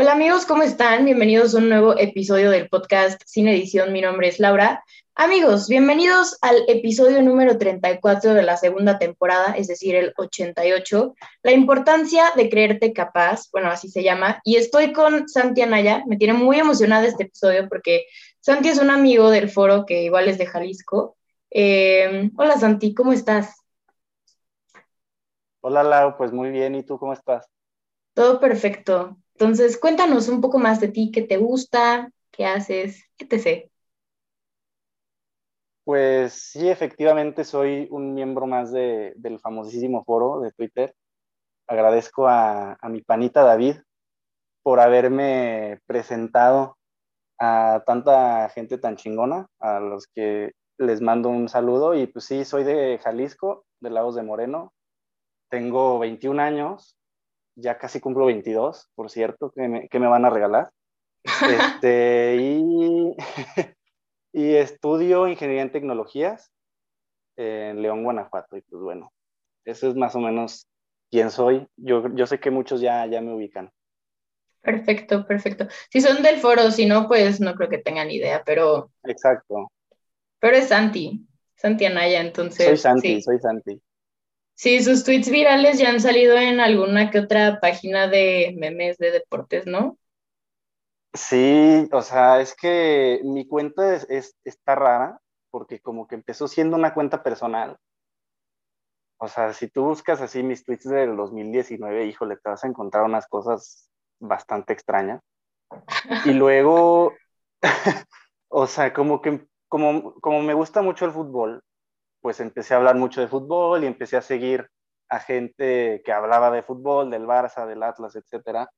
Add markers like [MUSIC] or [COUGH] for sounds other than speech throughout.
Hola amigos, ¿cómo están? Bienvenidos a un nuevo episodio del podcast Sin Edición. Mi nombre es Laura. Amigos, bienvenidos al episodio número 34 de la segunda temporada, es decir, el 88. La importancia de creerte capaz, bueno, así se llama. Y estoy con Santi Anaya. Me tiene muy emocionada este episodio porque Santi es un amigo del foro que igual es de Jalisco. Eh, hola Santi, ¿cómo estás? Hola Lau, pues muy bien. ¿Y tú cómo estás? Todo perfecto. Entonces, cuéntanos un poco más de ti, qué te gusta, qué haces, sé. Pues sí, efectivamente soy un miembro más de, del famosísimo foro de Twitter. Agradezco a, a mi panita David por haberme presentado a tanta gente tan chingona, a los que les mando un saludo. Y pues sí, soy de Jalisco, de Lagos de Moreno. Tengo 21 años, ya casi cumplo 22, por cierto, que me, que me van a regalar. [LAUGHS] Este, y, [LAUGHS] y, estudio ingeniería en tecnologías en León, Guanajuato. Y pues bueno, eso es más o menos quién soy. Yo, yo sé que muchos ya, ya me ubican. Perfecto, perfecto. Si son del foro, si no, pues no creo que tengan idea, pero... Exacto. Pero es Santi, Santi Anaya, entonces... Soy Santi, sí. soy Santi. Sí, sus tweets virales ya han salido en alguna que otra página de memes de deportes, ¿no? Sí, o sea, es que mi cuenta es, es, está rara porque como que empezó siendo una cuenta personal. O sea, si tú buscas así mis tweets del 2019, híjole, te vas a encontrar unas cosas bastante extrañas. Y luego, [LAUGHS] o sea, como que como, como me gusta mucho el fútbol, pues empecé a hablar mucho de fútbol y empecé a seguir a gente que hablaba de fútbol, del Barça, del Atlas, etcétera.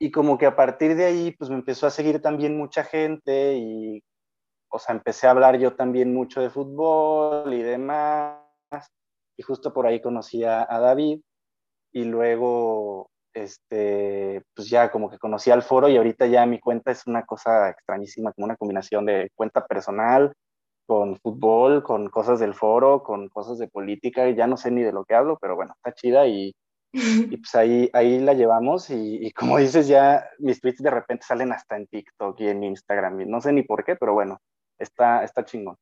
Y como que a partir de ahí, pues me empezó a seguir también mucha gente y, o sea, empecé a hablar yo también mucho de fútbol y demás. Y justo por ahí conocí a, a David y luego, este, pues ya como que conocí al foro y ahorita ya mi cuenta es una cosa extrañísima, como una combinación de cuenta personal, con fútbol, con cosas del foro, con cosas de política, y ya no sé ni de lo que hablo, pero bueno, está chida y, y [LAUGHS] pues ahí, ahí la llevamos y, y, como dices, ya mis tweets de repente salen hasta en TikTok y en Instagram, y no sé ni por qué, pero bueno, está, está chingón.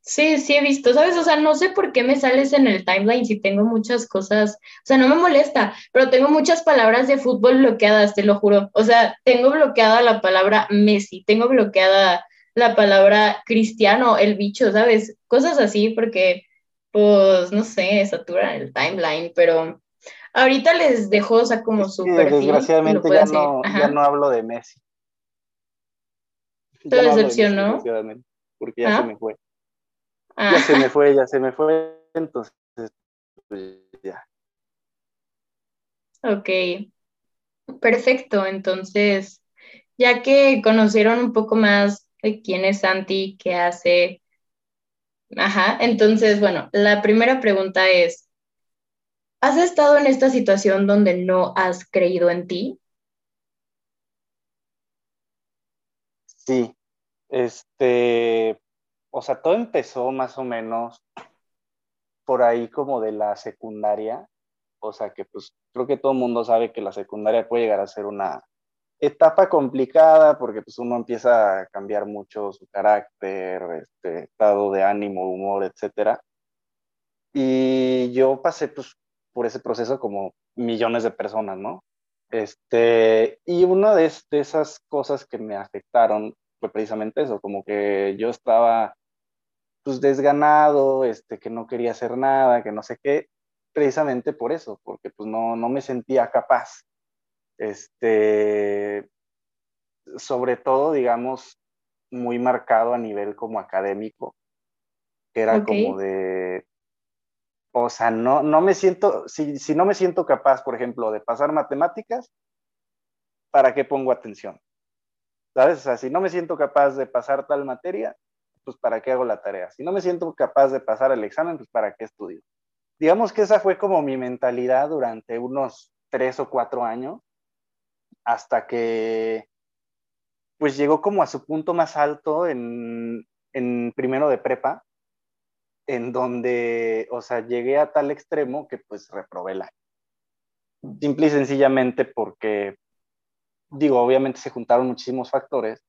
Sí, sí he visto, ¿sabes? O sea, no sé por qué me sales en el timeline si tengo muchas cosas, o sea, no me molesta, pero tengo muchas palabras de fútbol bloqueadas, te lo juro. O sea, tengo bloqueada la palabra Messi, tengo bloqueada la palabra cristiano, el bicho, ¿sabes? Cosas así, porque, pues, no sé, saturan el timeline, pero ahorita les dejo, o sea, como su sí, perfil. Desgraciadamente ya no, ya no, hablo de Messi. ¿Te ya decepcionó? No de Messi, porque ya ¿Ah? se me fue. Ah. Ya se me fue, ya se me fue, entonces, pues ya. Ok, perfecto, entonces, ya que conocieron un poco más quién es Santi, qué hace. Ajá, entonces, bueno, la primera pregunta es, ¿has estado en esta situación donde no has creído en ti? Sí, este, o sea, todo empezó más o menos por ahí como de la secundaria, o sea que pues creo que todo el mundo sabe que la secundaria puede llegar a ser una etapa complicada porque pues uno empieza a cambiar mucho su carácter, este, estado de ánimo, humor, etc. Y yo pasé pues por ese proceso como millones de personas, ¿no? Este, y una de, de esas cosas que me afectaron fue precisamente eso, como que yo estaba pues desganado, este, que no quería hacer nada, que no sé qué, precisamente por eso, porque pues no, no me sentía capaz este, sobre todo, digamos, muy marcado a nivel como académico, que era okay. como de, o sea, no, no me siento, si, si no me siento capaz, por ejemplo, de pasar matemáticas, ¿para qué pongo atención? ¿Sabes? O sea, si no me siento capaz de pasar tal materia, pues ¿para qué hago la tarea? Si no me siento capaz de pasar el examen, pues ¿para qué estudio? Digamos que esa fue como mi mentalidad durante unos tres o cuatro años, hasta que pues llegó como a su punto más alto en, en primero de prepa, en donde, o sea, llegué a tal extremo que pues reprobé la. Simple y sencillamente porque digo, obviamente se juntaron muchísimos factores,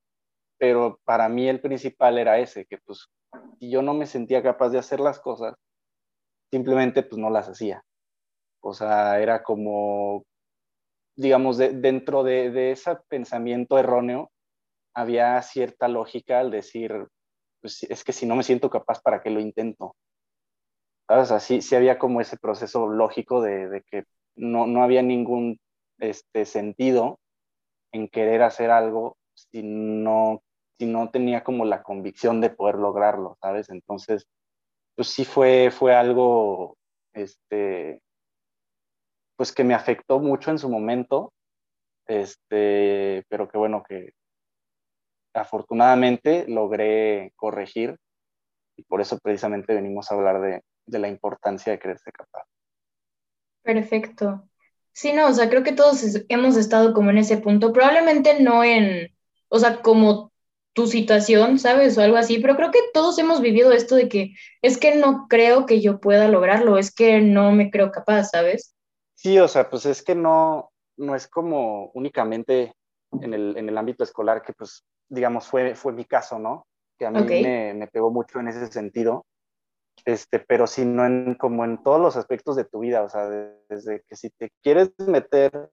pero para mí el principal era ese, que pues si yo no me sentía capaz de hacer las cosas, simplemente pues no las hacía. O sea, era como, digamos, dentro de, de, ese pensamiento erróneo, había cierta lógica al decir, pues es que si no me siento capaz, ¿para qué lo intento? ¿Sabes? Así sí había como ese proceso lógico de, de que no, no, había ningún este, sentido en querer hacer algo si no, si no tenía como la convicción de poder lograrlo, ¿sabes? Entonces, pues sí fue, fue algo, este, pues que me afectó mucho en su momento, este, pero que bueno, que afortunadamente logré corregir y por eso precisamente venimos a hablar de, de la importancia de creerse capaz. Perfecto. Sí, no, o sea, creo que todos hemos estado como en ese punto, probablemente no en, o sea, como tu situación, ¿sabes? O algo así, pero creo que todos hemos vivido esto de que es que no creo que yo pueda lograrlo, es que no me creo capaz, ¿sabes? Sí, o sea, pues es que no, no es como únicamente en el, en el ámbito escolar que pues, digamos, fue, fue mi caso, ¿no? Que a mí me, me pegó mucho en ese sentido este, pero sino en, como en todos los aspectos de tu vida, o sea, desde que si te quieres meter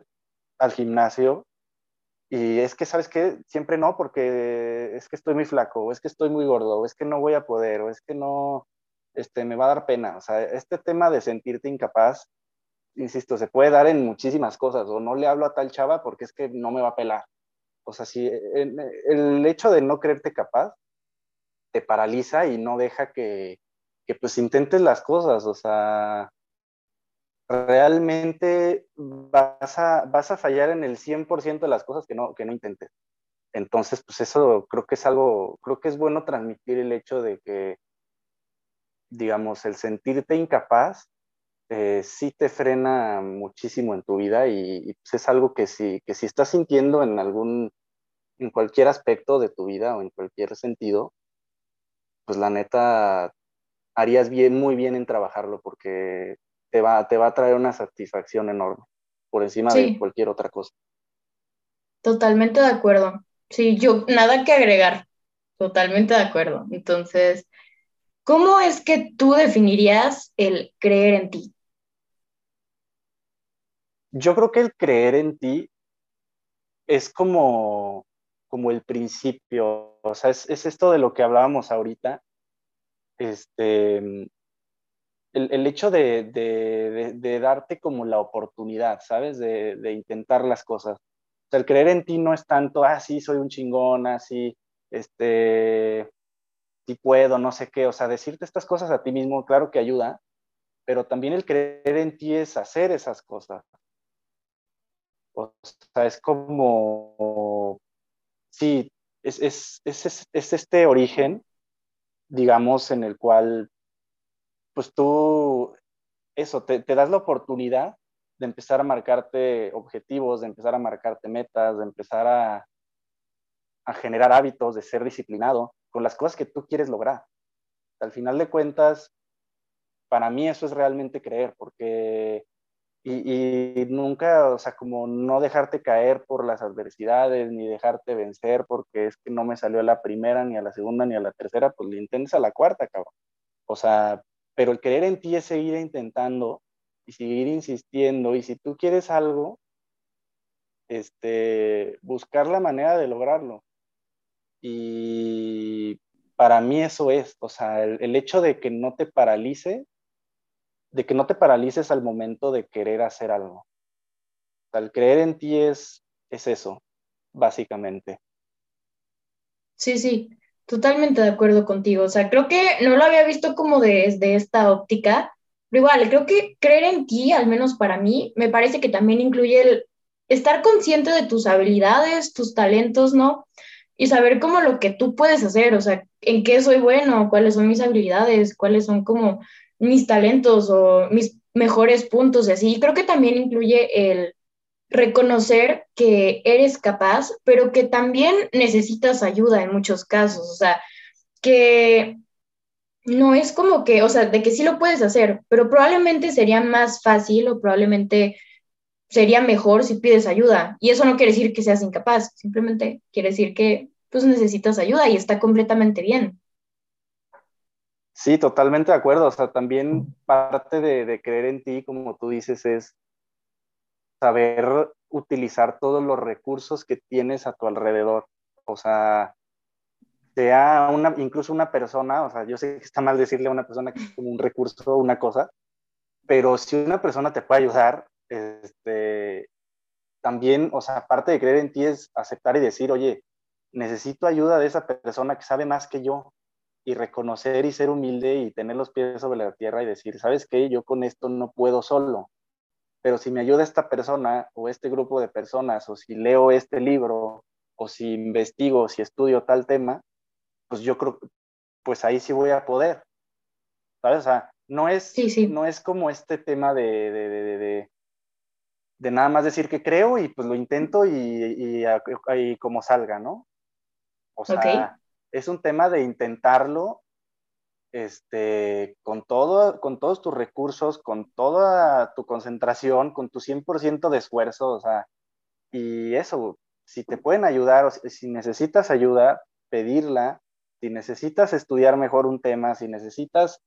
al gimnasio y es que, ¿sabes qué? Siempre no, porque es que estoy muy flaco, o es que estoy muy gordo, o es que no voy a poder, o es que no, este, me va a dar pena, o sea, este tema de sentirte incapaz, insisto, se puede dar en muchísimas cosas, o no le hablo a tal chava porque es que no me va a pelar, o sea, si el hecho de no creerte capaz te paraliza y no deja que, que pues intentes las cosas, o sea, realmente vas a, vas a fallar en el 100% de las cosas que no, que no intentes. Entonces, pues eso creo que es algo, creo que es bueno transmitir el hecho de que, digamos, el sentirte incapaz eh, sí te frena muchísimo en tu vida y, pues es algo que si, que si estás sintiendo en algún, en cualquier aspecto de tu vida o en cualquier sentido, pues la neta harías bien, muy bien en trabajarlo porque te va, te va a traer una satisfacción enorme por encima de cualquier otra cosa. Totalmente de acuerdo. Sí, yo nada que agregar. Totalmente de acuerdo. Entonces, ¿cómo es que tú definirías el creer en ti? Yo creo que el creer en ti es como, como el principio, o sea, es, es esto de lo que hablábamos ahorita, este, el, hecho de, darte como la oportunidad, ¿sabes? De, intentar las cosas. O sea, el creer en ti no es tanto, ah, sí, soy un chingón, así, ah, este, sí puedo, no sé qué. O sea, decirte estas cosas a ti mismo, claro que ayuda, pero también el creer en ti es hacer esas cosas. O sea, es como, sí, es, es, es, es este origen digamos, en el cual, pues tú, eso, te, das la oportunidad de empezar a marcarte objetivos, de empezar a marcarte metas, de empezar a, a generar hábitos, de ser disciplinado con las cosas que tú quieres lograr. Al final de cuentas, para mí eso es realmente creer, porque y, nunca, o sea, como no dejarte caer por las adversidades, ni dejarte vencer porque es que no me salió a la primera, ni a la segunda, ni a la tercera, pues le intentes a la cuarta, cabrón. O sea, pero el creer en ti es seguir intentando y seguir insistiendo, y si tú quieres algo, este, buscar la manera de lograrlo. Y para mí eso es, o sea, el, el hecho de que no te paralice de que no te paralices al momento de querer hacer algo. Al creer en ti es, es eso, básicamente. Sí, sí, totalmente de acuerdo contigo. O sea, creo que no lo había visto como desde esta óptica, pero igual, creo que creer en ti, al menos para mí, me parece que también incluye el estar consciente de tus habilidades, tus talentos, ¿no? Y saber cómo lo que tú puedes hacer, o sea, en qué soy bueno, cuáles son mis habilidades, cuáles son como mis talentos o mis mejores puntos y así. Creo que también incluye el reconocer que eres capaz, pero que también necesitas ayuda en muchos casos. O sea, que no es como que, o sea, de que sí lo puedes hacer, pero probablemente sería más fácil o probablemente sería mejor si pides ayuda. Y eso no quiere decir que seas incapaz, simplemente quiere decir que pues necesitas ayuda y está completamente bien. Sí, totalmente de acuerdo. O sea, también parte de, creer en ti, como tú dices, es saber utilizar todos los recursos que tienes a tu alrededor. O sea, sea una, incluso una persona, o sea, yo sé que está mal decirle a una persona que es como un recurso una cosa, pero si una persona te puede ayudar, este, también, o sea, aparte de creer en ti es aceptar y decir, oye, necesito ayuda de esa persona que sabe más que yo y reconocer y ser humilde y tener los pies sobre la tierra y decir, ¿sabes qué? Yo con esto no puedo solo, pero si me ayuda esta persona o este grupo de personas o si leo este libro o si investigo, si estudio tal tema, pues yo creo, pues ahí sí voy a poder. ¿Sabes? O sea, no es, No es como este tema de, de, de, nada más decir que creo y pues lo intento y, y, como salga, ¿no? O sea, es un tema de intentarlo este, con, todo, con todos tus recursos, con toda tu concentración, con tu 100% de esfuerzo, o sea, y eso, si te pueden ayudar si necesitas ayuda, pedirla, si necesitas estudiar mejor un tema, si necesitas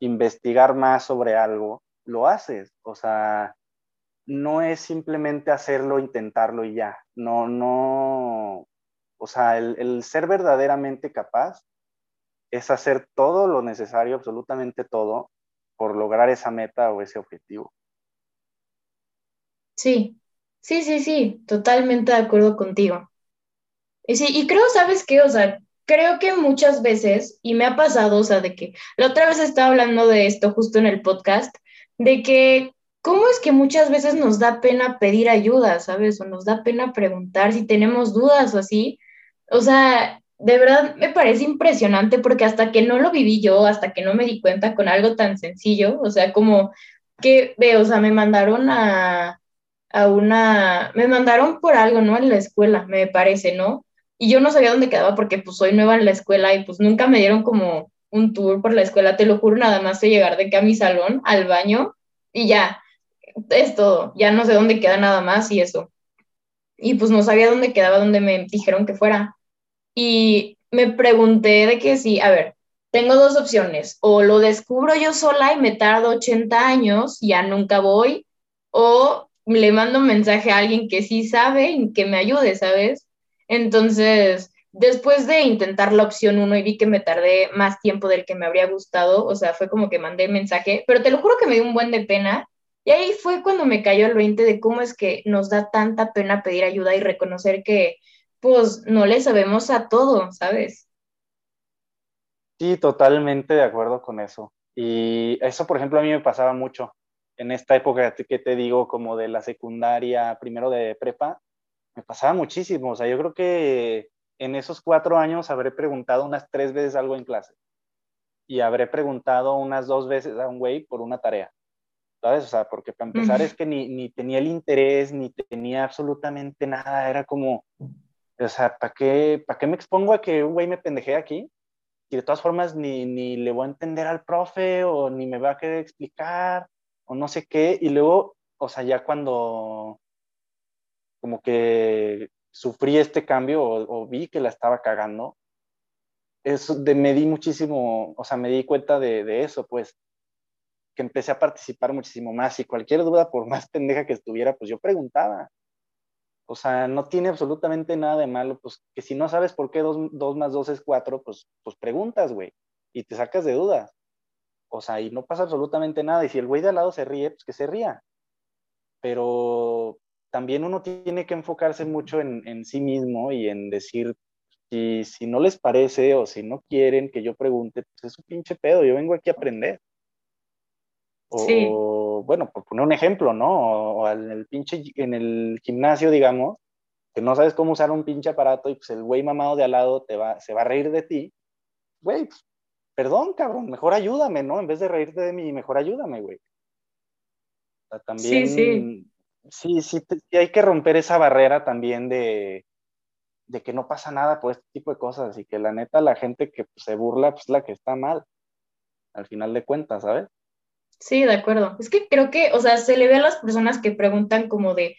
investigar más sobre algo, lo haces. O sea, no es simplemente hacerlo, intentarlo y ya. No, no. O sea, el, ser verdaderamente capaz es hacer todo lo necesario, absolutamente todo, por lograr esa meta o ese objetivo. Sí, sí, sí, sí, totalmente de acuerdo contigo. Y sí, y creo, ¿sabes qué? O sea, creo que muchas veces, y me ha pasado, o sea, de que la otra vez estaba hablando de esto justo en el podcast, de que cómo es que muchas veces nos da pena pedir ayuda, ¿sabes? O nos da pena preguntar si tenemos dudas o así. O sea, de verdad me parece impresionante porque hasta que no lo viví yo, hasta que no me di cuenta con algo tan sencillo, o sea, como que, ve, o sea, me mandaron a, a una, me mandaron por algo, ¿no? En la escuela, me parece, ¿no? y yo no sabía dónde quedaba porque pues soy nueva en la escuela y pues nunca me dieron como un tour por la escuela, te lo juro, nada más de llegar de acá a mi salón, al baño y ya, es todo, ya no sé dónde queda nada más y eso. Y pues no sabía dónde quedaba, donde me dijeron que fuera. Y me pregunté de que sí, a ver, tengo dos opciones, o lo descubro yo sola y me tardo 80 años, ya nunca voy, o le mando un mensaje a alguien que sí sabe y que me ayude, ¿sabes? Entonces, después de intentar la opción 1 y vi que me tardé más tiempo del que me habría gustado, o sea, fue como que mandé mensaje, pero te lo juro que me dio un buen de pena. Y ahí fue cuando me cayó el 20 de cómo es que nos da tanta pena pedir ayuda y reconocer que, pues, no le sabemos a todo, ¿sabes? Sí, totalmente de acuerdo con eso. Y eso, por ejemplo, a mí me pasaba mucho en esta época que te digo, como de la secundaria, primero de prepa, me pasaba muchísimo. O sea, yo creo que en esos cuatro años habré preguntado unas tres veces algo en clase. Y habré preguntado unas dos veces a un güey por una tarea. ¿Sabes? O sea, porque para empezar es que ni, ni tenía el interés, ni tenía absolutamente nada. Era como, o sea, ¿para qué, ¿para qué me expongo a que un güey me pendeje aquí? Y de todas formas ni, ni le voy a entender al profe o ni me va a querer explicar o no sé qué. Y luego, o sea, ya cuando como que sufrí este cambio o, vi que la estaba cagando, es de, me di muchísimo, o sea, me di cuenta de, de, eso, pues, que empecé a participar muchísimo más y cualquier duda, por más pendeja que estuviera, pues yo preguntaba. O sea, no tiene absolutamente nada de malo, pues que si no sabes por qué 2 más 2 es 4, pues, pues preguntas, güey, y te sacas de dudas. O sea, y no pasa absolutamente nada. Y si el güey de al lado se ríe, pues que se ría. Pero también uno tiene que enfocarse mucho en, sí mismo y en decir, si, si, no les parece o si no quieren que yo pregunte, pues es un pinche pedo, yo vengo aquí a aprender. O, bueno, por poner un ejemplo, ¿no? O, en el pinche, en el gimnasio, digamos, que no sabes cómo usar un pinche aparato y pues el güey mamado de al lado te va, se va a reír de ti. Güey, pues, perdón, cabrón, mejor ayúdame, ¿no? En vez de reírte de mí, mejor ayúdame, güey. O sea, también sí, sí sí, sí, hay que romper esa barrera también de, que no pasa nada por este tipo de cosas y que la neta la gente que se burla pues la que está mal, al final de cuentas, ¿sabes? Sí, de acuerdo. Es que creo que, o sea, se le ve a las personas que preguntan como de,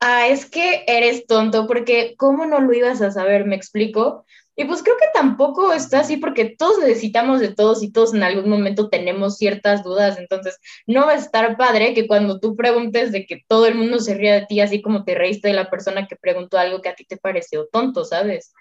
ah, es que eres tonto, porque ¿cómo no lo ibas a saber? ¿Me explico? Y pues creo que tampoco está así porque todos necesitamos de todos y todos en algún momento tenemos ciertas dudas, entonces no va a estar padre que cuando tú preguntes de que todo el mundo se ría de ti, así como te reíste de la persona que preguntó algo que a ti te pareció tonto, ¿sabes?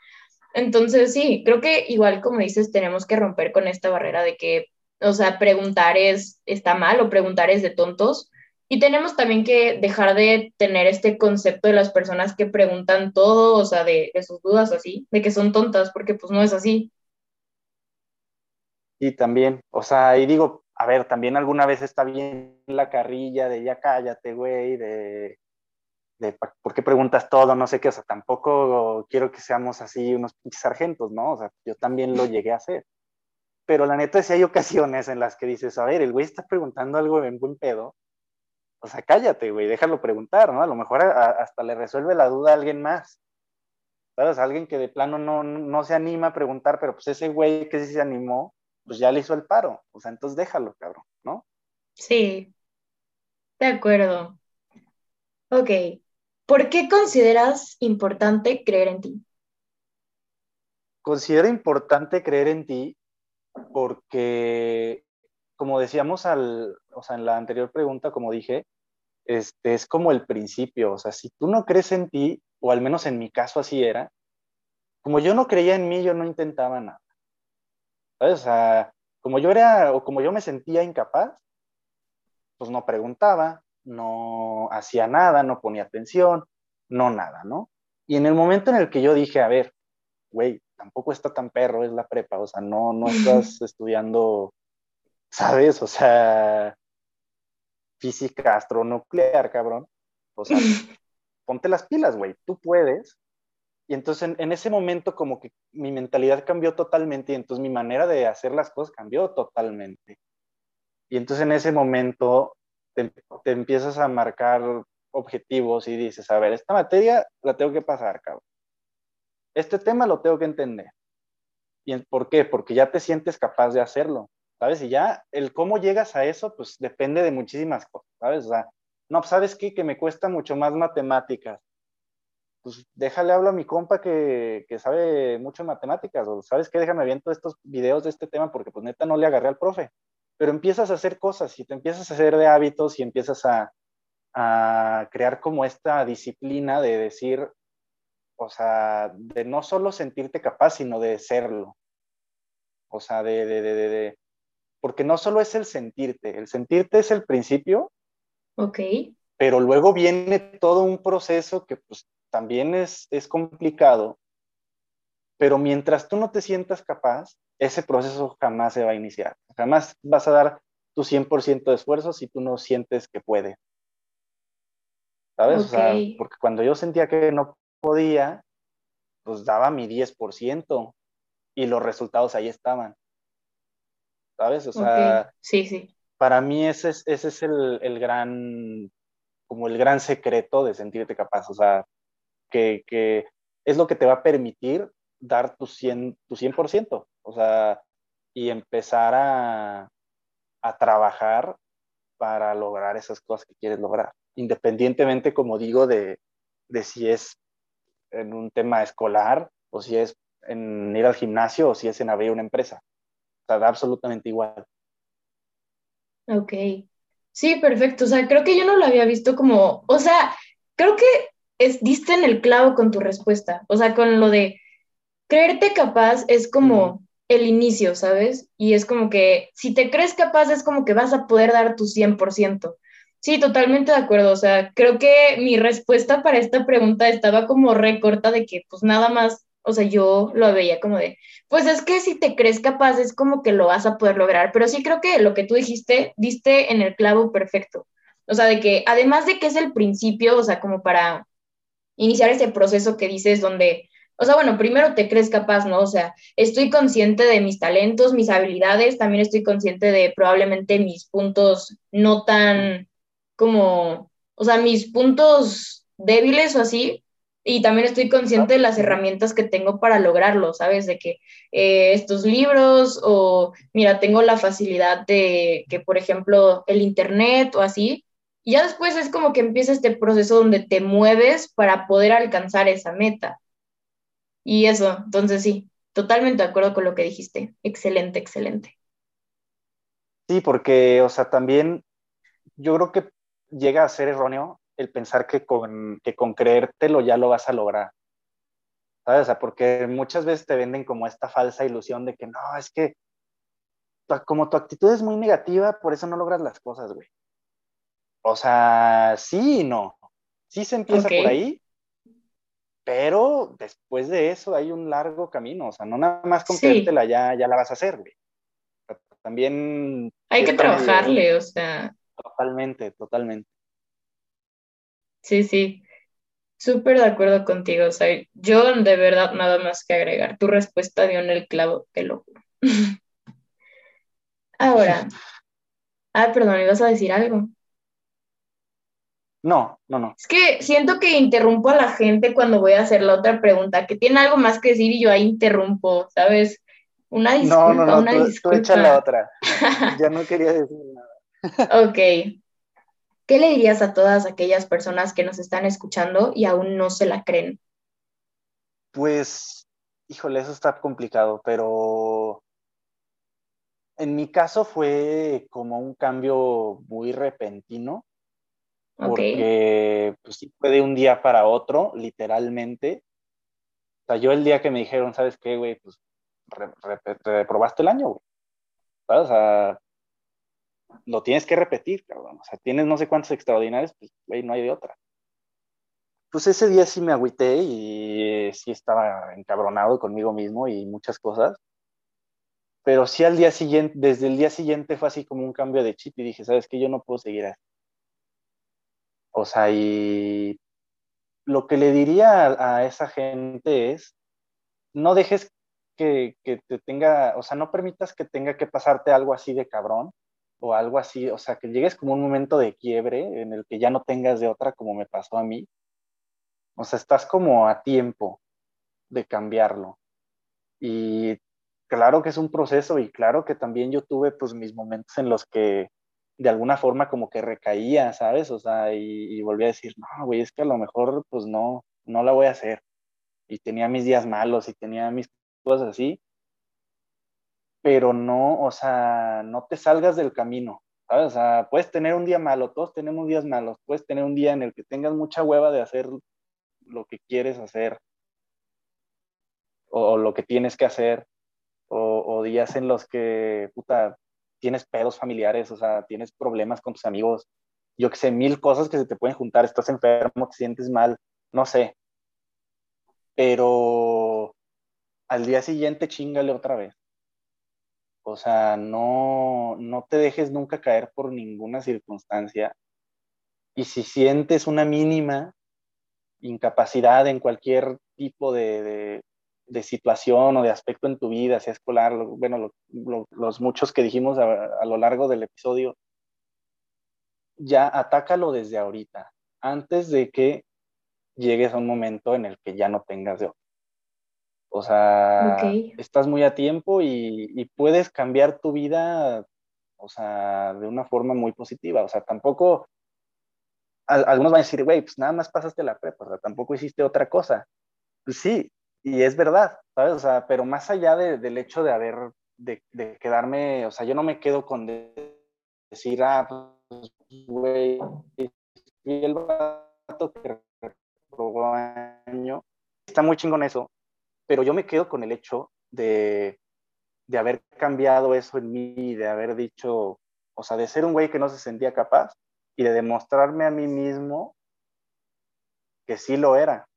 Entonces sí, creo que igual como dices, tenemos que romper con esta barrera de que o sea, preguntar es, está mal o preguntar es de tontos. Y tenemos también que dejar de tener este concepto de las personas que preguntan todo, o sea, de, sus dudas así, de que son tontas, porque pues no es así. Y también, o sea, y digo, a ver, también alguna vez está bien la carrilla de ya cállate, güey, de, de por qué preguntas todo, no sé qué, o sea, tampoco quiero que seamos así unos sargentos, ¿no? O sea, yo también lo llegué a hacer pero la neta sí hay ocasiones en las que dices, a ver, el güey está preguntando algo en buen pedo, o sea, cállate, güey, déjalo preguntar, ¿no? A lo mejor hasta le resuelve la duda a alguien más, ¿sabes? Alguien que de plano no, no se anima a preguntar, pero pues ese güey que sí se animó, pues ya le hizo el paro, o sea, entonces déjalo, cabrón, ¿no? Sí, de acuerdo. Ok, ¿por qué consideras importante creer en ti? Considero importante creer en ti porque, como decíamos al, o sea, en la anterior pregunta, como dije, este, es como el principio, o sea, si tú no crees en ti, o al menos en mi caso así era, como yo no creía en mí, yo no intentaba nada. ¿Sabes? O sea, como yo era, o como yo me sentía incapaz, pues no preguntaba, no hacía nada, no ponía atención, no nada, ¿no? Y en el momento en el que yo dije, a ver, güey, tampoco está tan perro, es la prepa, o sea, no, no estás [LAUGHS] estudiando, ¿sabes? O sea, física astronuclear, cabrón. O sea, [LAUGHS] ponte las pilas, güey, tú puedes. Y entonces en, ese momento como que mi mentalidad cambió totalmente y entonces mi manera de hacer las cosas cambió totalmente. Y entonces en ese momento te, te empiezas a marcar objetivos y dices, a ver, esta materia la tengo que pasar, cabrón este tema lo tengo que entender. ¿Y por qué? Porque ya te sientes capaz de hacerlo, ¿sabes? Y ya el cómo llegas a eso, pues depende de muchísimas cosas, ¿sabes? O sea, no, ¿sabes qué? Que me cuesta mucho más matemáticas. Pues déjale hablo a mi compa que, que sabe mucho matemáticas, o ¿sabes qué? Déjame viendo estos videos de este tema porque pues neta no le agarré al profe. Pero empiezas a hacer cosas y te empiezas a hacer de hábitos y empiezas a, a crear como esta disciplina de decir, o sea, de no solo sentirte capaz, sino de serlo. O sea, de, de, de, de, porque no solo es el sentirte, el sentirte es el principio. Ok. Pero luego viene todo un proceso que pues también es, es complicado, pero mientras tú no te sientas capaz, ese proceso jamás se va a iniciar. Jamás vas a dar tu 100% de esfuerzo si tú no sientes que puedes. ¿Sabes? O sea, porque cuando yo sentía que no podía, pues daba mi 10% y los resultados ahí estaban. ¿Sabes? O sea, sí, sí. Para mí ese es, ese es el, el, gran, como el gran secreto de sentirte capaz, o sea, que, que es lo que te va a permitir dar tu 100%, tu 100% o sea, y empezar a, a trabajar para lograr esas cosas que quieres lograr, independientemente, como digo, de, de si es en un tema escolar o si es en ir al gimnasio o si es en abrir una empresa. O sea, da absolutamente igual. Ok. Sí, perfecto. O sea, creo que yo no lo había visto como, o sea, creo que es, diste en el clavo con tu respuesta. O sea, con lo de creerte capaz es como el inicio, ¿sabes? Y es como que si te crees capaz es como que vas a poder dar tu 100%. Sí, totalmente de acuerdo. O sea, creo que mi respuesta para esta pregunta estaba como recorta de que pues nada más, o sea, yo lo veía como de, pues es que si te crees capaz es como que lo vas a poder lograr, pero sí creo que lo que tú dijiste, diste en el clavo perfecto. O sea, de que además de que es el principio, o sea, como para iniciar ese proceso que dices donde, o sea, bueno, primero te crees capaz, ¿no? O sea, estoy consciente de mis talentos, mis habilidades, también estoy consciente de probablemente mis puntos no tan como, o sea, mis puntos débiles o así, y también estoy consciente de las herramientas que tengo para lograrlo, ¿sabes? De que eh, estos libros o, mira, tengo la facilidad de que, por ejemplo, el Internet o así, y ya después es como que empieza este proceso donde te mueves para poder alcanzar esa meta. Y eso, entonces sí, totalmente de acuerdo con lo que dijiste. Excelente, excelente. Sí, porque, o sea, también yo creo que llega a ser erróneo el pensar que con, que con creértelo ya lo vas a lograr. ¿Sabes? O sea, porque muchas veces te venden como esta falsa ilusión de que no, es que como tu actitud es muy negativa, por eso no logras las cosas, güey. O sea, sí y no. Sí se empieza por ahí, pero después de eso hay un largo camino. O sea, no nada más con creértela ya, ya la vas a hacer, güey. También... Hay que trabajarle, o sea. Totalmente, totalmente. Sí, sí. Súper de acuerdo contigo. O sea, yo de verdad nada más que agregar. Tu respuesta dio en el clavo, te lo juro. [LAUGHS] Ahora. Ah, perdón, ¿ibas a decir algo? No, no, no. Es que siento que interrumpo a la gente cuando voy a hacer la otra pregunta, que tiene algo más que decir y yo ahí interrumpo, ¿sabes? Una disculpa, no, no, no, una disculpa. echa la otra. [LAUGHS] ya no quería decir nada. Ok. ¿Qué le dirías a todas aquellas personas que nos están escuchando y aún no se la creen? Pues, híjole, eso está complicado, pero en mi caso fue como un cambio muy repentino, porque pues, fue de un día para otro, literalmente. O sea, yo el día que me dijeron, ¿sabes qué, güey? Pues reprobaste el año, güey. O sea, lo tienes que repetir, cabrón. O sea, tienes no sé cuántos extraordinarios, pues, güey, no hay de otra. Pues ese día sí me agüité y sí estaba encabronado conmigo mismo y muchas cosas. Pero sí al día siguiente, desde el día siguiente fue así como un cambio de chip y dije, ¿sabes qué? Yo no puedo seguir así. O sea, y lo que le diría a, a esa gente es, no dejes que, que, te tenga, o sea, no permitas que tenga que pasarte algo así de cabrón o algo así, o sea, que llegues como un momento de quiebre en el que ya no tengas de otra como me pasó a mí. O sea, estás como a tiempo de cambiarlo. Y claro que es un proceso y claro que también yo tuve pues mis momentos en los que de alguna forma como que recaía, ¿sabes? O sea, y, y volví a decir, no, güey, es que a lo mejor pues no, no la voy a hacer. Y tenía mis días malos y tenía mis cosas así pero no, o sea, no te salgas del camino, ¿sabes? O sea, puedes tener un día malo, todos tenemos días malos, puedes tener un día en el que tengas mucha hueva de hacer lo que quieres hacer o, lo que tienes que hacer, o, días en los que, puta, tienes pedos familiares, o sea, tienes problemas con tus amigos, yo que sé, mil cosas que se te pueden juntar, estás enfermo, te sientes mal, no sé, pero al día siguiente chingale otra vez. O sea, no, no te dejes nunca caer por ninguna circunstancia. Y si sientes una mínima incapacidad en cualquier tipo de, situación o de aspecto en tu vida, sea escolar, bueno, los muchos que dijimos a, lo largo del episodio, ya atácalo desde ahorita, antes de que llegues a un momento en el que ya no tengas de. O sea, estás muy a tiempo y, puedes cambiar tu vida, o sea, de una forma muy positiva. O sea, tampoco, algunos van a decir, güey, pues nada más pasaste la prepa, o sea, tampoco hiciste otra cosa. Pues sí, y es verdad, ¿sabes? O sea, pero más allá del hecho de haber, de, quedarme, o sea, yo no me quedo con decir, ah, pues, güey, el vato que reprobó año. Está muy chingón eso, pero yo me quedo con el hecho de, de haber cambiado eso en mí, de haber dicho, o sea, de ser un güey que no se sentía capaz y de demostrarme a mí mismo que sí lo era.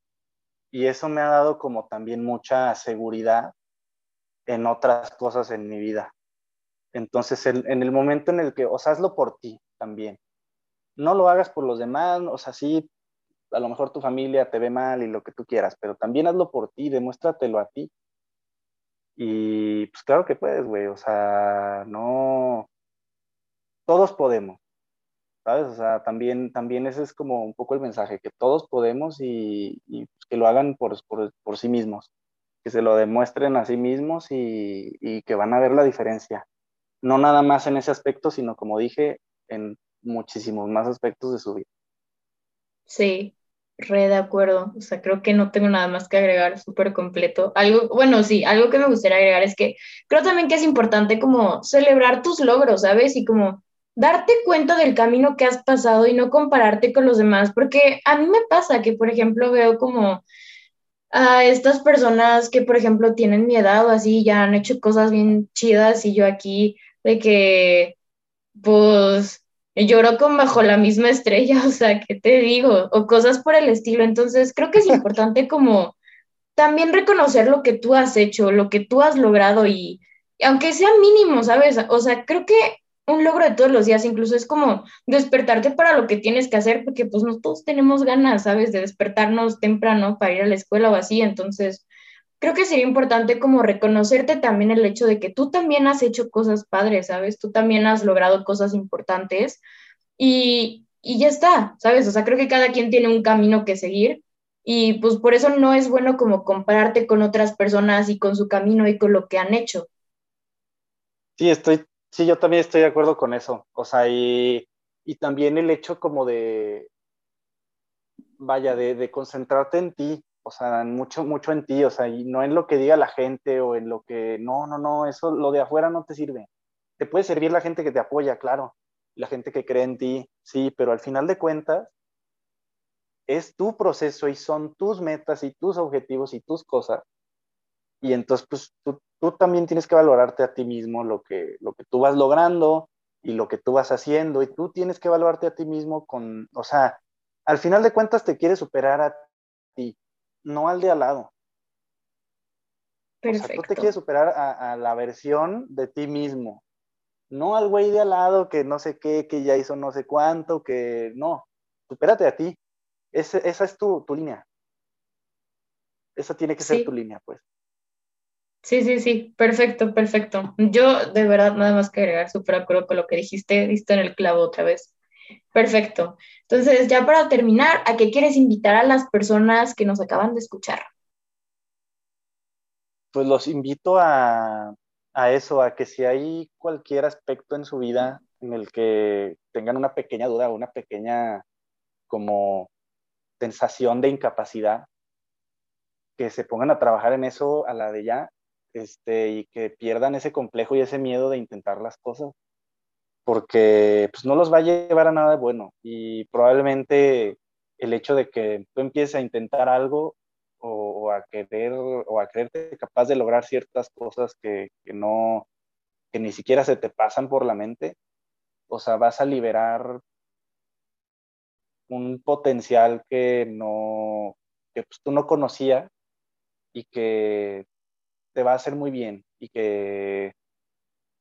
Y eso me ha dado como también mucha seguridad en otras cosas en mi vida. Entonces, en, en, el momento en el que, o sea, hazlo por ti también. No lo hagas por los demás, o sea, sí, a lo mejor tu familia te ve mal y lo que tú quieras, pero también hazlo por ti, demuéstratelo a ti. Y pues claro que puedes, güey, o sea, no, todos podemos, ¿sabes? O sea, también, también ese es como un poco el mensaje, que todos podemos y, y que lo hagan por, por, por, sí mismos, que se lo demuestren a sí mismos y, y que van a ver la diferencia. No nada más en ese aspecto, sino como dije, en muchísimos más aspectos de su vida. Sí, re de acuerdo. O sea, creo que no tengo nada más que agregar, súper completo. Algo, bueno, sí, algo que me gustaría agregar es que creo también que es importante como celebrar tus logros, ¿sabes? Y como darte cuenta del camino que has pasado y no compararte con los demás, porque a mí me pasa que, por ejemplo, veo como a estas personas que, por ejemplo, tienen mi edad o así, ya han hecho cosas bien chidas y yo aquí de que, pues, lloro con bajo la misma estrella, [LAUGHS] o sea, ¿qué te digo? O cosas por el estilo. Entonces, creo que es importante como también reconocer lo que tú has hecho, lo que tú has logrado y aunque sea mínimo, ¿sabes? O sea, creo que un logro de todos los días, incluso es como despertarte para lo que tienes que hacer, porque pues no todos tenemos ganas, ¿sabes? De despertarnos temprano para ir a la escuela o así, entonces creo que sería importante como reconocerte también el hecho de que tú también has hecho cosas padres, ¿sabes? Tú también has logrado cosas importantes y, y ya está, ¿sabes? O sea, creo que cada quien tiene un camino que seguir y pues por eso no es bueno como compararte con otras personas y con su camino y con lo que han hecho. Sí, estoy Sí, yo también estoy de acuerdo con eso. O sea, y, y también el hecho como de, vaya, de, de, concentrarte en ti, o sea, mucho, mucho en ti, o sea, y no en lo que diga la gente o en lo que, no, no, no, eso, lo de afuera no te sirve. Te puede servir la gente que te apoya, claro, la gente que cree en ti, sí, pero al final de cuentas, es tu proceso y son tus metas y tus objetivos y tus cosas. Y entonces, pues tú, tú también tienes que valorarte a ti mismo lo que, lo que tú vas logrando y lo que tú vas haciendo, y tú tienes que valorarte a ti mismo con, o sea, al final de cuentas te quieres superar a ti, no al de al lado. Perfecto. O sea, tú te quieres superar a, a, la versión de ti mismo, no al güey de al lado que no sé qué, que ya hizo no sé cuánto, que no, supérate a ti. Esa es tu, tu línea. Esa tiene que sí. ser tu línea, pues. Sí, sí, sí, perfecto, perfecto. Yo de verdad nada más que agregar, súper acuerdo con lo que dijiste, diste en el clavo otra vez. Perfecto. Entonces, ya para terminar, ¿a qué quieres invitar a las personas que nos acaban de escuchar? Pues los invito a, eso, a que si hay cualquier aspecto en su vida en el que tengan una pequeña duda una pequeña como sensación de incapacidad, que se pongan a trabajar en eso a la de ya este, y que pierdan ese complejo y ese miedo de intentar las cosas, porque pues, no los va a llevar a nada bueno. Y probablemente el hecho de que tú empieces a intentar algo o, o a querer o a creerte capaz de lograr ciertas cosas que, que, no, que ni siquiera se te pasan por la mente, o sea, vas a liberar un potencial que no, que pues, tú no conocías y que te va a hacer muy bien y que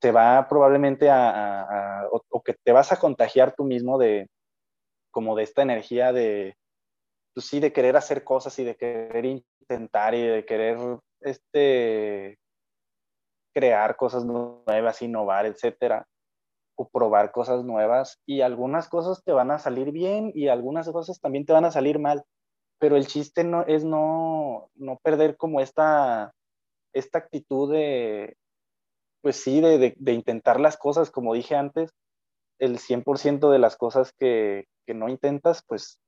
te va probablemente a, a, a o, o, que te vas a contagiar tú mismo de como de esta energía de pues sí de querer hacer cosas y de querer intentar y de querer este crear cosas nuevas innovar etcétera o probar cosas nuevas. Y algunas cosas te van a salir bien y algunas cosas también te van a salir mal. Pero el chiste no es no no perder como esta esta actitud de, pues sí, de, de, de intentar las cosas, como dije antes, el 100% de las cosas que, que, no intentas, pues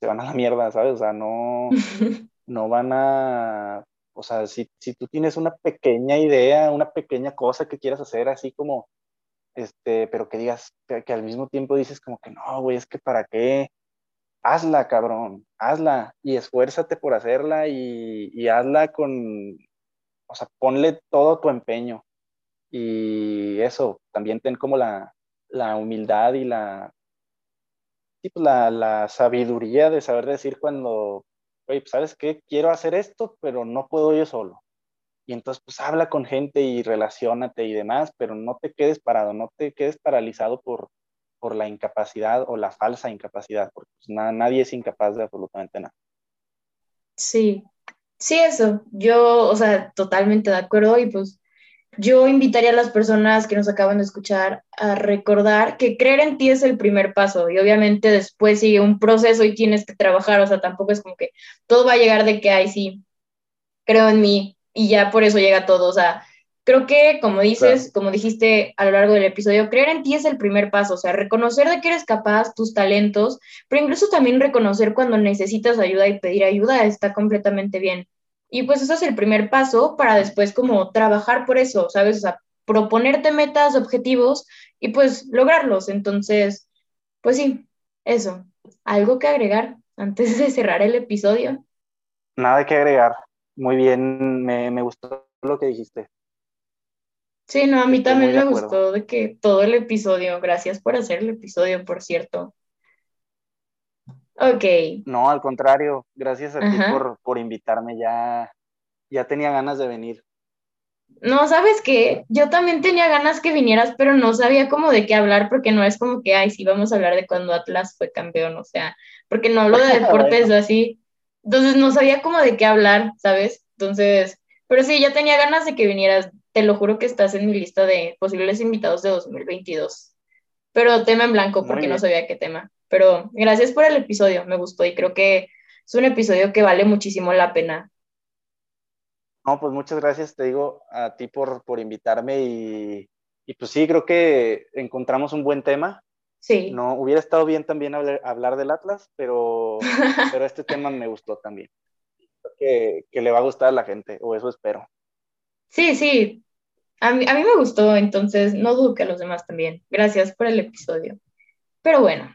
se van a la mierda, ¿sabes? O sea, no, [LAUGHS] no van a, o sea, si, si tú tienes una pequeña idea, una pequeña cosa que quieras hacer, así como, este, pero que digas, que, que al mismo tiempo dices como que no, güey, es que para qué, hazla, cabrón, hazla y esfuérzate por hacerla y, y hazla con, o sea, ponle todo tu empeño. Y eso, también ten como la, la humildad y la, sí, pues la, la, sabiduría de saber decir cuando, oye, pues, ¿sabes qué? Quiero hacer esto, pero no puedo yo solo. Y entonces, pues habla con gente y relacionate y demás, pero no te quedes parado, no te quedes paralizado por, por la incapacidad o la falsa incapacidad, porque pues, nadie es incapaz de absolutamente nada. Sí, Sí, eso, yo, o sea, totalmente de acuerdo y pues yo invitaría a las personas que nos acaban de escuchar a recordar que creer en ti es el primer paso y obviamente después sigue un proceso y tienes que trabajar, o sea, tampoco es como que todo va a llegar de que, ay, sí, creo en mí y ya por eso llega todo, o sea, creo que como dices, como dijiste a lo largo del episodio, creer en ti es el primer paso, o sea, reconocer de que eres capaz, tus talentos, pero incluso también reconocer cuando necesitas ayuda y pedir ayuda está completamente bien. Y pues eso es el primer paso para después como trabajar por eso, ¿sabes? O sea, proponerte metas, objetivos y pues lograrlos. Entonces, pues sí, eso. ¿Algo que agregar antes de cerrar el episodio? Nada que agregar. Muy bien, me, me gustó lo que dijiste. Sí, no, a mí también me gustó de que todo el episodio, gracias por hacer el episodio, por cierto. Ok. No, al contrario, gracias a ti por, por invitarme, ya, ya tenía ganas de venir. No, ¿sabes qué? Yo también tenía ganas que vinieras, pero no sabía cómo de qué hablar, porque no es como que, ay, sí, vamos a hablar de cuando Atlas fue campeón, o sea, porque no hablo de [LAUGHS] deportes así. Entonces no sabía cómo de qué hablar, ¿sabes? Entonces, pero sí, ya tenía ganas de que vinieras. Te lo juro que estás en mi lista de posibles invitados de 2022. Pero tema en blanco, porque no sabía qué tema. Pero gracias por el episodio, me gustó y creo que es un episodio que vale muchísimo la pena. No, pues muchas gracias, te digo, a ti por, por invitarme y, y pues sí, creo que encontramos un buen tema. Sí. No, hubiera estado bien también hablar, hablar del Atlas, pero, [LAUGHS] pero este tema me gustó también. Creo que, que, le va a gustar a la gente, o eso espero. Sí, sí. A mí, a mí me gustó, entonces no dudo que a los demás también. Gracias por el episodio. Pero bueno,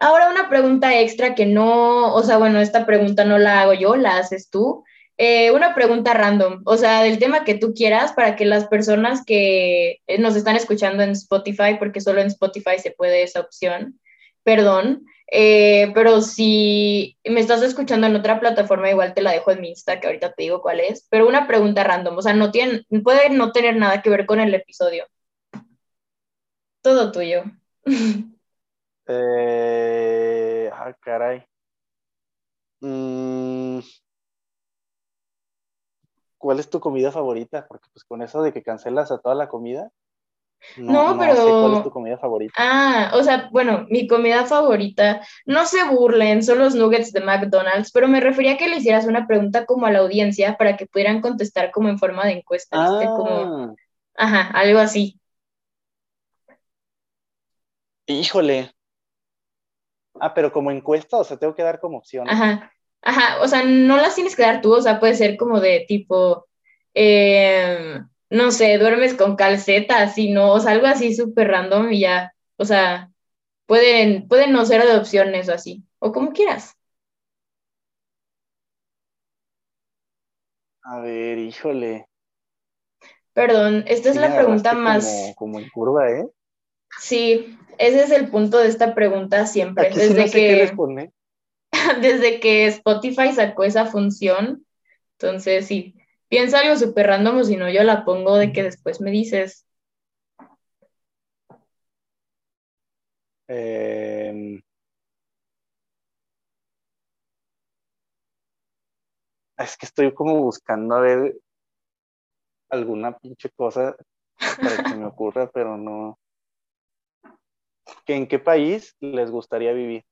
Ahora una pregunta extra que no, o sea, bueno, esta pregunta no la hago yo, la haces tú. Eh, una pregunta random, o sea, del tema que tú quieras para que las personas que eh, nos están escuchando en Spotify, porque solo en Spotify se puede esa opción, perdón, eh, pero si me estás escuchando en otra plataforma, igual te la dejo en mi Insta, que ahorita te digo cuál es, pero una pregunta random, o sea, no tiene, puede no tener nada que ver con el episodio. Todo tuyo. [LAUGHS] Eh, ah, caray. Mm, ¿Cuál es tu comida favorita? Porque pues con eso de que cancelas a toda la comida. No, pero. Sé ¿Cuál es tu comida favorita? Ah, o sea, bueno, mi comida favorita, no se burlen, son los nuggets de McDonald's, pero me refería a que le hicieras una pregunta como a la audiencia para que pudieran contestar como en forma de encuesta, ¿viste? Como, ah. ajá, algo así. Híjole, Ah, pero como encuesta, o sea, tengo que dar como opción. Ajá, ajá, o sea, no las tienes que dar tú, o sea, puede ser como de tipo, em, no sé, duermes con calcetas, no, o sea, algo así súper random y ya, o sea, pueden, pueden no ser de opciones o así, o como quieras. A ver, híjole. Perdón, esta es la pregunta más... Como, como en curva, ¿eh? Sí, ese es el punto de esta pregunta siempre. desde que, [LAUGHS] desde que Spotify sacó esa función, entonces sí, piensa algo súper random o si no yo la pongo de que después me dices. Em, es que estoy como buscando a ver alguna pinche cosa para que me [LAUGHS] ocurra, pero no en qué país les gustaría vivir.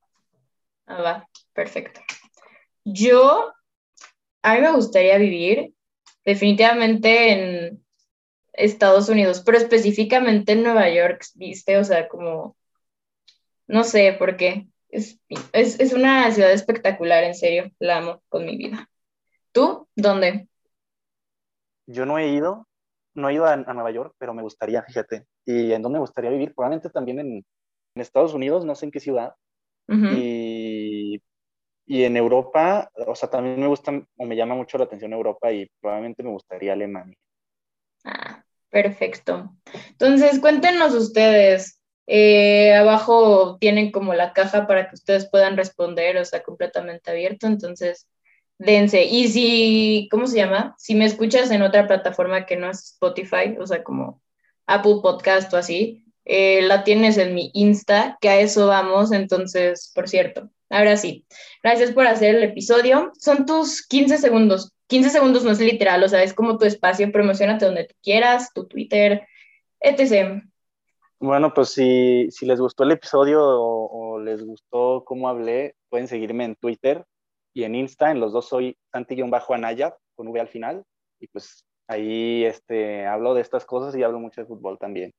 Ah, va, perfecto. Yo, a mí me gustaría vivir definitivamente en Estados Unidos, pero específicamente en Nueva York, ¿viste? O sea, como, no sé por qué. Es, es, una ciudad espectacular, en serio, la amo con mi vida. ¿Tú? ¿Dónde? Yo no he ido, no he ido a, Nueva York, pero me gustaría, fíjate. ¿Y en dónde me gustaría vivir? Probablemente también en, en Estados Unidos, no sé en qué ciudad, y, y, en Europa, o sea, también me gusta o me llama mucho la atención Europa y probablemente me gustaría Alemania. Ah, perfecto. Entonces, cuéntenos ustedes. Eh, abajo tienen como la caja para que ustedes puedan responder, o sea, completamente abierto. Entonces, dense. Y si, ¿cómo se llama? Si me escuchas en otra plataforma que no es Spotify, o sea, como Apple Podcast o así, eh, la tienes en mi Insta, que a eso vamos, entonces, por cierto. Ahora sí, gracias por hacer el episodio. Son tus 15 segundos 15 segundos no es literal, o sea, es como tu espacio, promocionate donde tú quieras, tu Twitter, etc. Bueno, pues si, si les gustó el episodio o, les gustó cómo hablé, pueden seguirme en Twitter y en Insta, en los dos soy Santi-Anaya, con V al final, y pues ahí este, hablo de estas cosas y hablo mucho de fútbol también.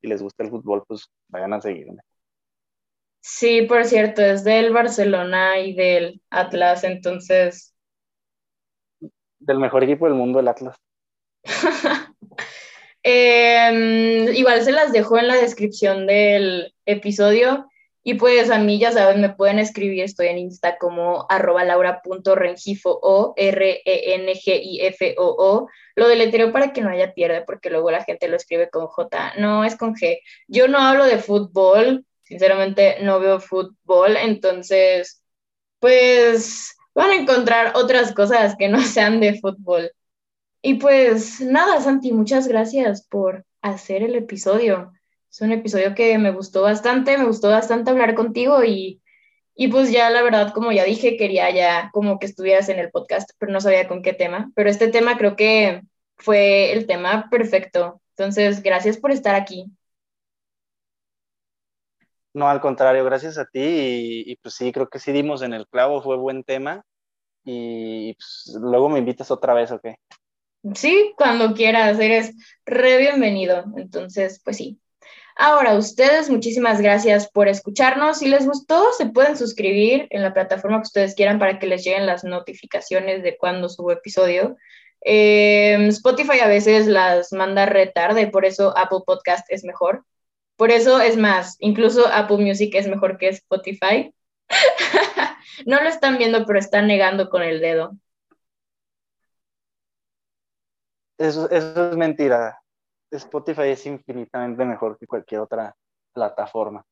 Si les gusta el fútbol, pues vayan a seguirme. Sí, por cierto, es del Barcelona y del Atlas, entonces. Del mejor equipo del mundo, el Atlas. [LAUGHS] Em, igual se las dejo en la descripción del episodio. Y pues a mí, ya saben, me pueden escribir, estoy en Insta como arroba laura.rengifo o R-E-N-G-I-F-O-O. Lo deletreo para que no haya pierde, porque luego la gente lo escribe con J. No, es con G. Yo no hablo de fútbol, sinceramente no veo fútbol, entonces, pues van a encontrar otras cosas que no [LAUGHS] sean de fútbol. Y pues nada, Santi, muchas gracias por hacer el episodio. Es un episodio que me gustó bastante, me gustó bastante hablar contigo y, y pues ya la verdad, como ya dije, quería ya como que estuvieras en el podcast, pero no sabía con qué tema. Pero este tema creo que fue el tema perfecto. Entonces, gracias por estar aquí. No, al contrario, gracias a ti y, pues sí, creo que sí dimos en el clavo, fue buen tema y pues, luego me invitas otra vez, ¿o qué? Sí, cuando quieras, eres re bienvenido. Entonces, pues sí. Ahora, ustedes, muchísimas gracias por escucharnos. Si les gustó, se pueden suscribir en la plataforma que ustedes quieran para que les lleguen las notificaciones de cuando subo episodio. Em, Spotify a veces las manda retarde, por eso Apple Podcast es mejor. Por eso es más, incluso Apple Music es mejor que Spotify. [LAUGHS] no lo están viendo, pero están negando con el dedo. Eso, eso es mentira. Spotify es infinitamente mejor que cualquier otra plataforma.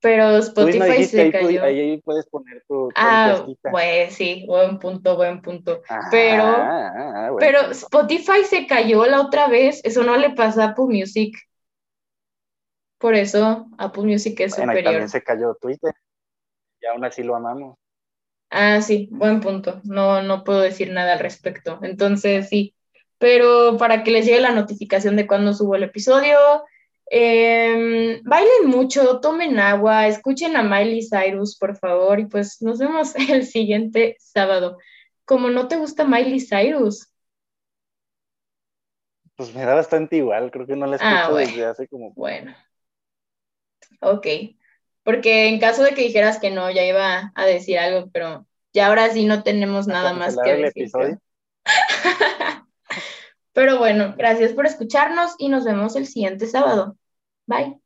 Pero Spotify se cayó. Ahí, puedes poner tu, Ah, pues sí, buen punto, buen punto. pero, ah, pero Spotify se cayó la otra vez. Eso no le pasa a Apple Music. Por eso Apple Music es bueno, superior. también se cayó Twitter. Y aún así lo amamos. Ah, sí, buen punto. No, no puedo decir nada al respecto. Entonces, sí, pero para que les llegue la notificación de cuando subo el episodio. Em, bailen mucho, tomen agua, escuchen a Miley Cyrus, por favor, y pues nos vemos [LAUGHS] el siguiente sábado. Como no te gusta Miley Cyrus. Pues me da bastante igual, creo que no la escucho ah, desde hace como... Bueno. Ok. Porque en caso de que dijeras que no, ya iba a decir algo, pero ya ahora sí no tenemos nada más que decir. Episodio? [LAUGHS] Pero bueno, gracias por escucharnos y nos vemos el siguiente sábado. Bye.